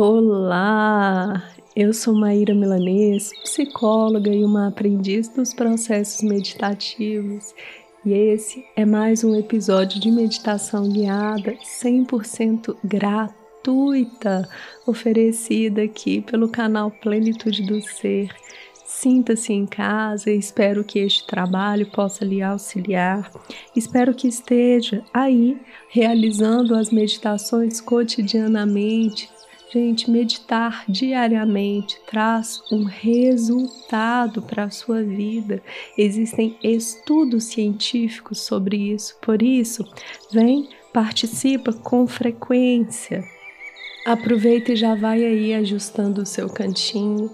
Olá, eu sou Maíra Milanês, psicóloga e uma aprendiz dos processos meditativos, e esse é mais um episódio de meditação guiada 100% gratuita, oferecida aqui pelo canal Plenitude do Ser. Sinta-se em casa espero que este trabalho possa lhe auxiliar. Espero que esteja aí realizando as meditações cotidianamente, Gente, meditar diariamente traz um resultado para a sua vida. Existem estudos científicos sobre isso. Por isso, vem, participa com frequência. Aproveita e já vai aí ajustando o seu cantinho,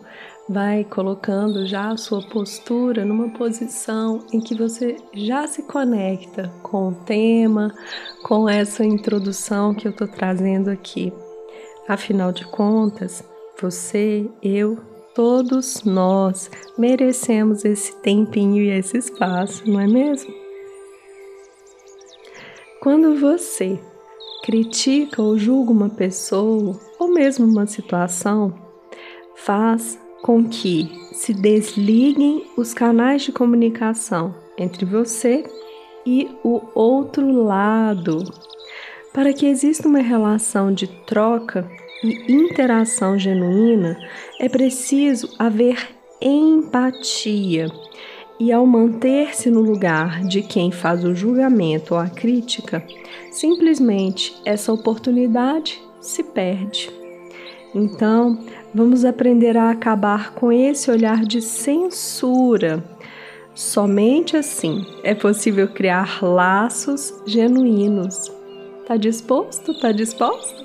vai colocando já a sua postura numa posição em que você já se conecta com o tema, com essa introdução que eu estou trazendo aqui. Afinal de contas, você, eu, todos nós merecemos esse tempinho e esse espaço, não é mesmo? Quando você critica ou julga uma pessoa ou mesmo uma situação, faz com que se desliguem os canais de comunicação entre você e o outro lado para que exista uma relação de troca e interação genuína, é preciso haver empatia. E ao manter-se no lugar de quem faz o julgamento ou a crítica, simplesmente essa oportunidade se perde. Então, vamos aprender a acabar com esse olhar de censura. Somente assim é possível criar laços genuínos Tá disposto? Tá disposto?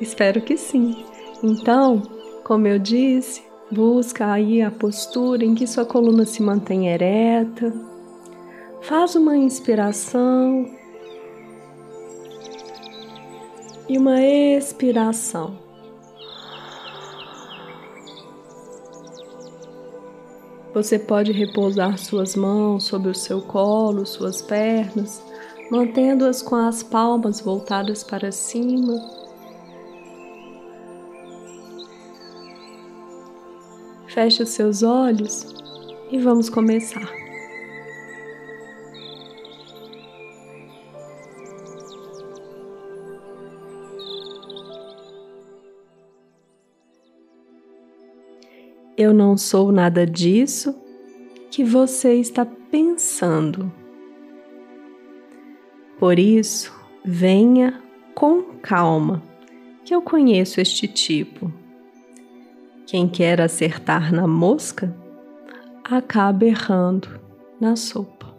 Espero que sim. Então, como eu disse, busca aí a postura em que sua coluna se mantém ereta. Faz uma inspiração e uma expiração. Você pode repousar suas mãos sobre o seu colo, suas pernas mantendo-as com as palmas voltadas para cima. Feche os seus olhos e vamos começar. Eu não sou nada disso que você está pensando. Por isso, venha com calma, que eu conheço este tipo. Quem quer acertar na mosca, acaba errando na sopa.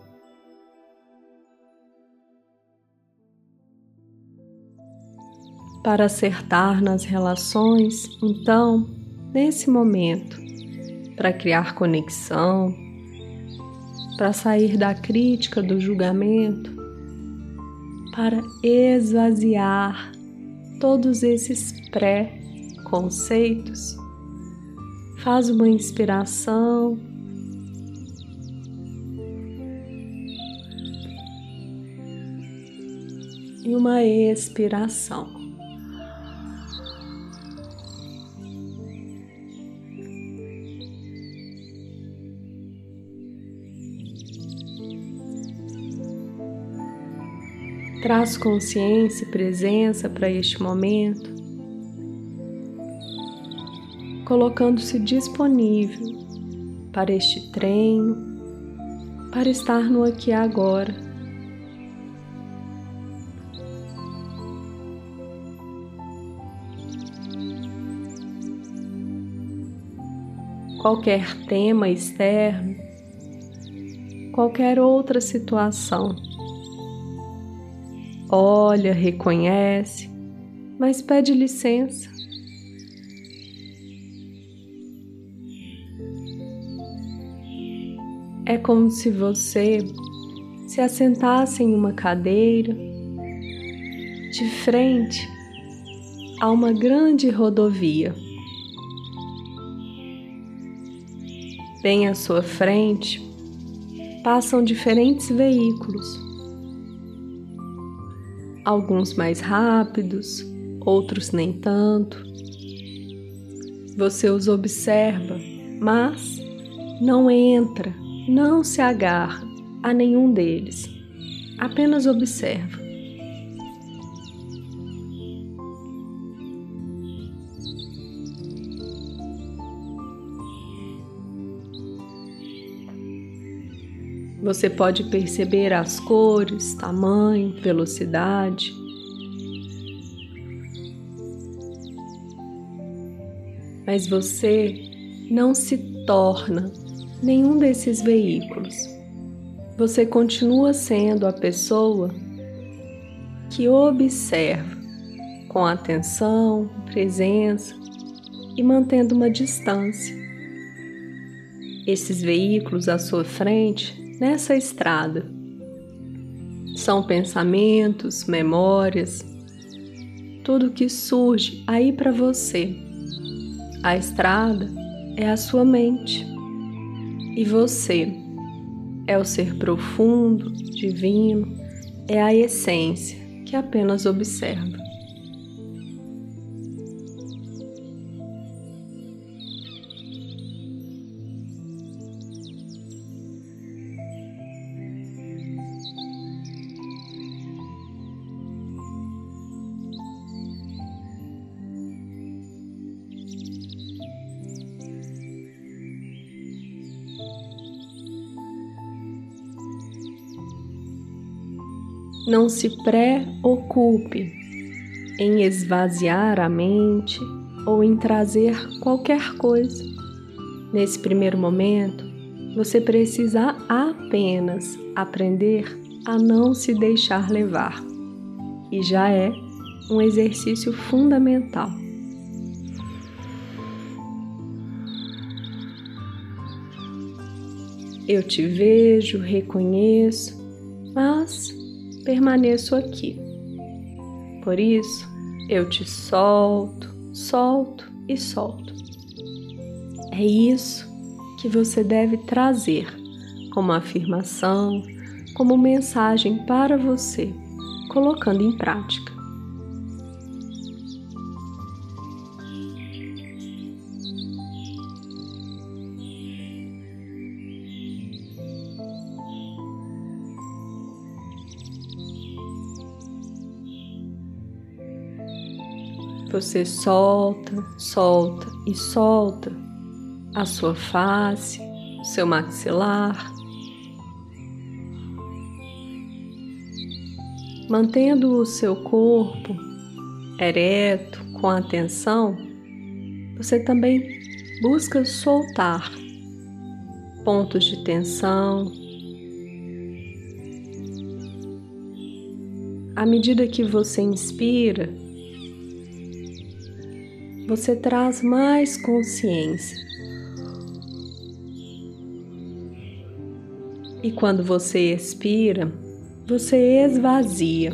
Para acertar nas relações, então, nesse momento, para criar conexão, para sair da crítica, do julgamento, para esvaziar todos esses pré-conceitos. Faz uma inspiração. E uma expiração. Traz consciência e presença para este momento, colocando-se disponível para este treino, para estar no aqui e agora. Qualquer tema externo, qualquer outra situação olha, reconhece, mas pede licença. É como se você se assentasse em uma cadeira de frente a uma grande rodovia. Bem à sua frente passam diferentes veículos alguns mais rápidos, outros nem tanto. Você os observa, mas não entra, não se agarra a nenhum deles. Apenas observa. Você pode perceber as cores, tamanho, velocidade. Mas você não se torna nenhum desses veículos. Você continua sendo a pessoa que observa com atenção, presença e mantendo uma distância. Esses veículos à sua frente nessa estrada. São pensamentos, memórias, tudo que surge aí para você. A estrada é a sua mente e você é o ser profundo, divino, é a essência que apenas observa. Não se preocupe em esvaziar a mente ou em trazer qualquer coisa. Nesse primeiro momento, você precisa apenas aprender a não se deixar levar, e já é um exercício fundamental. Eu te vejo, reconheço, mas permaneço aqui. Por isso, eu te solto, solto e solto. É isso que você deve trazer como afirmação, como mensagem para você, colocando em prática. Você solta, solta e solta a sua face, o seu maxilar, mantendo o seu corpo ereto, com atenção, você também busca soltar pontos de tensão. À medida que você inspira, você traz mais consciência. E quando você expira, você esvazia.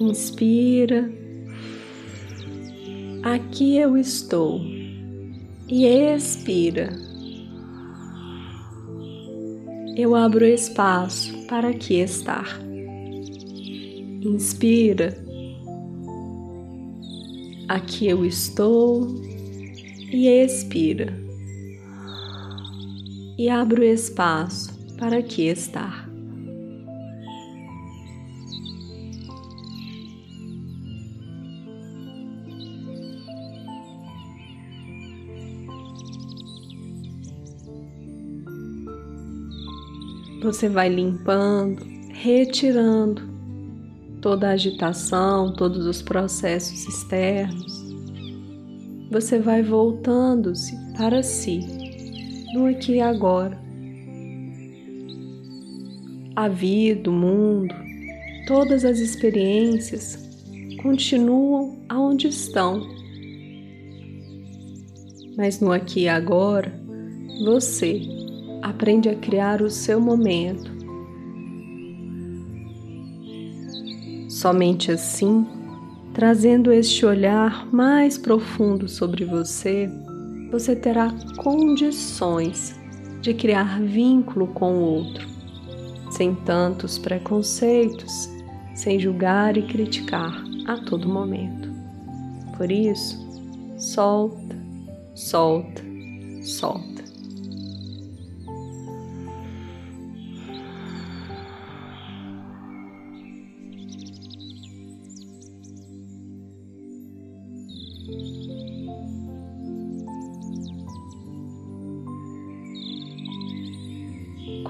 Inspira. Aqui eu estou. E expira eu abro espaço para aqui estar. Inspira. Aqui eu estou e expira. E abro espaço para aqui estar. Você vai limpando, retirando toda a agitação, todos os processos externos. Você vai voltando-se para si, no aqui e agora. A vida, o mundo, todas as experiências continuam aonde estão. Mas no aqui e agora, você aprende a criar o seu momento. Somente assim, trazendo este olhar mais profundo sobre você, você terá condições de criar vínculo com o outro, sem tantos preconceitos, sem julgar e criticar a todo momento. Por isso, solta, solta, solta.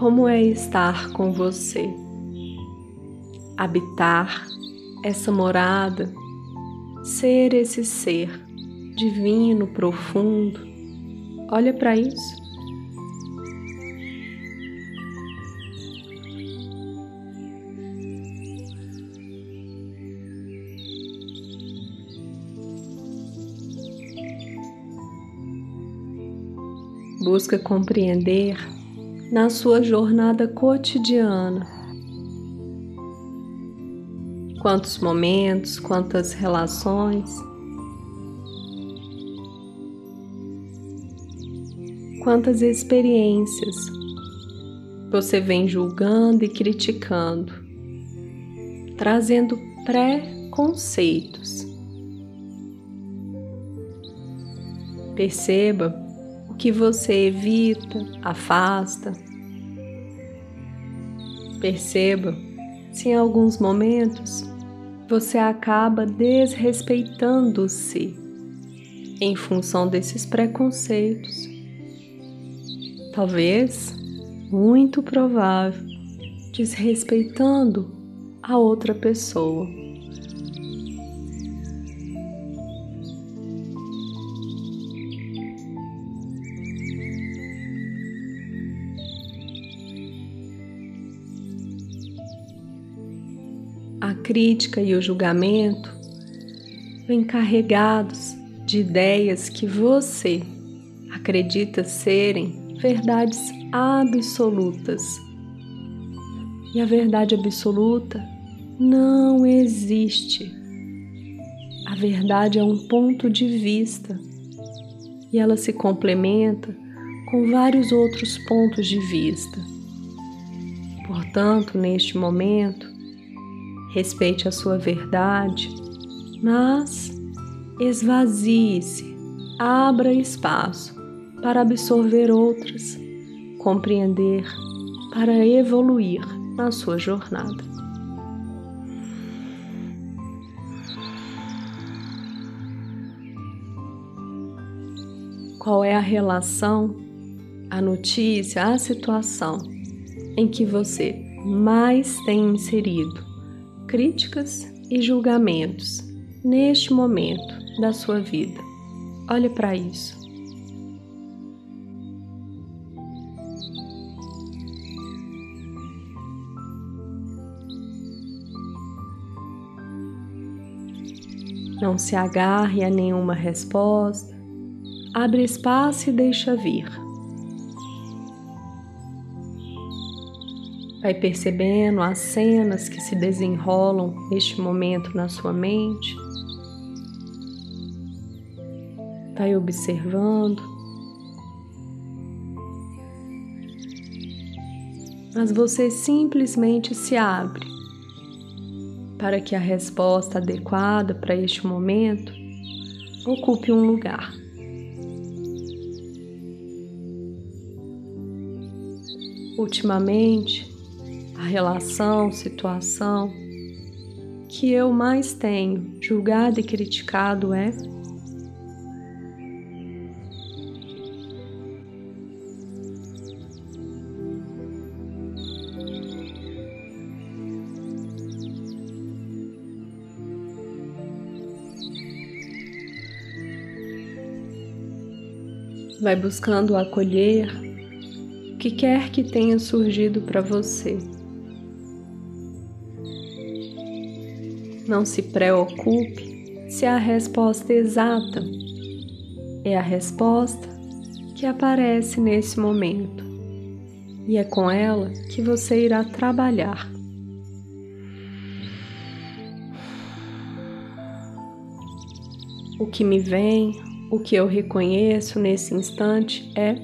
Como é estar com você? Habitar essa morada, ser esse ser divino, profundo. Olha para isso. Busca compreender na sua jornada cotidiana. Quantos momentos, quantas relações, quantas experiências você vem julgando e criticando, trazendo pré-conceitos. Perceba que você evita, afasta. Perceba se em alguns momentos você acaba desrespeitando-se em função desses preconceitos. Talvez, muito provável, desrespeitando a outra pessoa. Crítica e o julgamento vêm carregados de ideias que você acredita serem verdades absolutas. E a verdade absoluta não existe. A verdade é um ponto de vista e ela se complementa com vários outros pontos de vista. Portanto, neste momento, respeite a sua verdade, mas esvazie-se, abra espaço para absorver outras, compreender, para evoluir na sua jornada. Qual é a relação, a notícia, a situação em que você mais tem inserido críticas e julgamentos neste momento da sua vida. Olhe para isso. Não se agarre a nenhuma resposta. Abre espaço e deixa vir. Vai percebendo as cenas que se desenrolam neste momento na sua mente. Vai observando. Mas você simplesmente se abre para que a resposta adequada para este momento ocupe um lugar. Ultimamente, a relação, situação que eu mais tenho julgado e criticado é vai buscando acolher o que quer que tenha surgido para você. Não se preocupe se a resposta exata é a resposta que aparece nesse momento e é com ela que você irá trabalhar. O que me vem, o que eu reconheço nesse instante é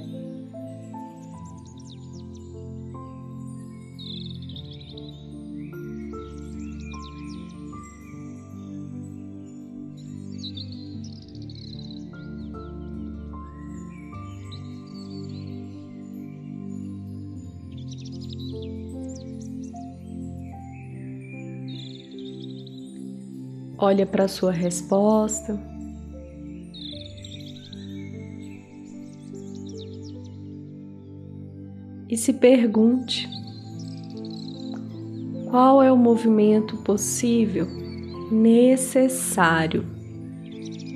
Olha para a sua resposta. E se pergunte: qual é o movimento possível, necessário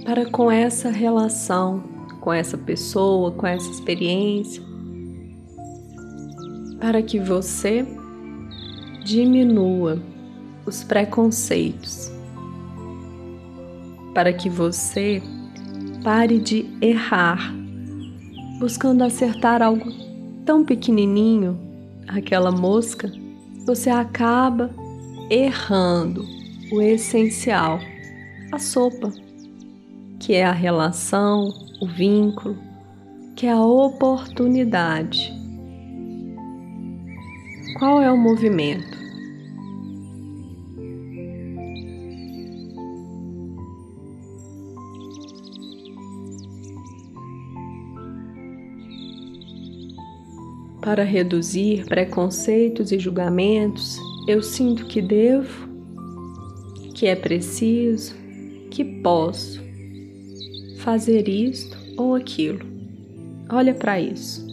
para com essa relação, com essa pessoa, com essa experiência, para que você diminua os preconceitos, para que você pare de errar, buscando acertar algo tão pequenininho, aquela mosca, você acaba errando o essencial, a sopa, que é a relação, o vínculo, que é a oportunidade. Qual é o movimento? Para reduzir preconceitos e julgamentos, eu sinto que devo, que é preciso, que posso fazer isto ou aquilo. Olha para isso.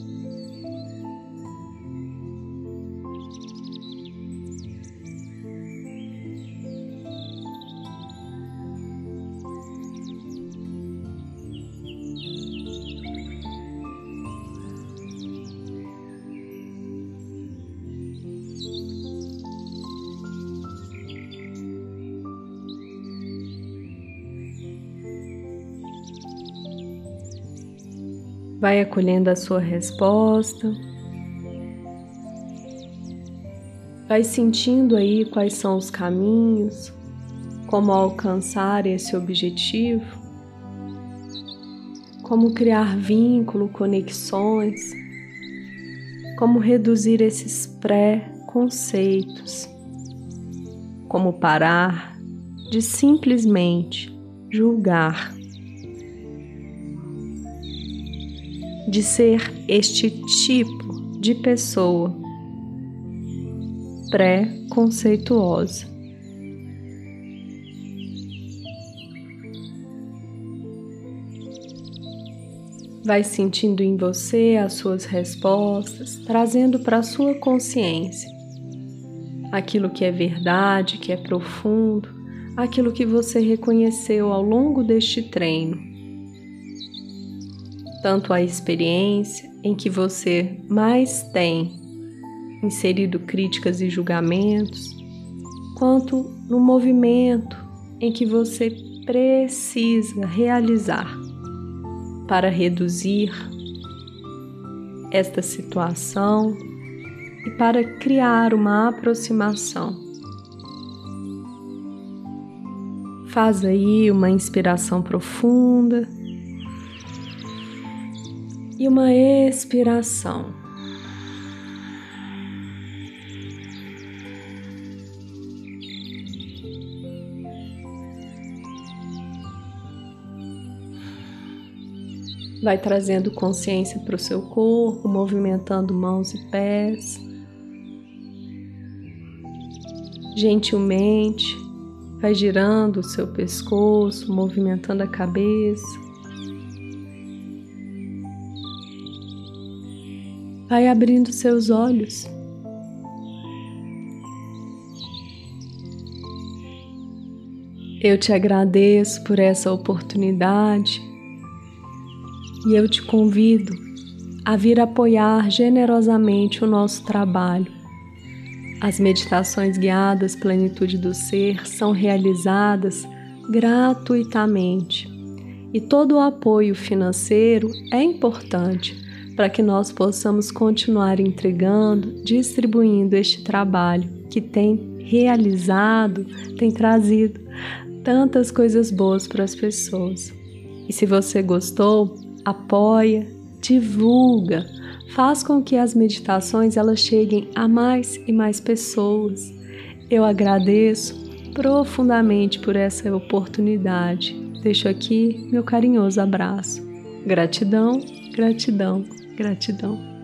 Vai acolhendo a sua resposta. Vai sentindo aí quais são os caminhos, como alcançar esse objetivo, como criar vínculo, conexões, como reduzir esses pré-conceitos, como parar de simplesmente julgar de ser este tipo de pessoa pré-conceituosa. Vai sentindo em você as suas respostas, trazendo para a sua consciência aquilo que é verdade, que é profundo, aquilo que você reconheceu ao longo deste treino tanto a experiência em que você mais tem inserido críticas e julgamentos, quanto no movimento em que você precisa realizar para reduzir esta situação e para criar uma aproximação. Faz aí uma inspiração profunda e uma expiração. Vai trazendo consciência para o seu corpo, movimentando mãos e pés. Gentilmente, vai girando o seu pescoço, movimentando a cabeça. Vai abrindo seus olhos. Eu te agradeço por essa oportunidade e eu te convido a vir apoiar generosamente o nosso trabalho. As meditações guiadas Plenitude do Ser são realizadas gratuitamente e todo o apoio financeiro é importante para que nós possamos continuar entregando, distribuindo este trabalho que tem realizado, tem trazido tantas coisas boas para as pessoas. E se você gostou, apoia, divulga, faz com que as meditações elas cheguem a mais e mais pessoas. Eu agradeço profundamente por essa oportunidade. Deixo aqui meu carinhoso abraço. Gratidão, gratidão, Gratidão.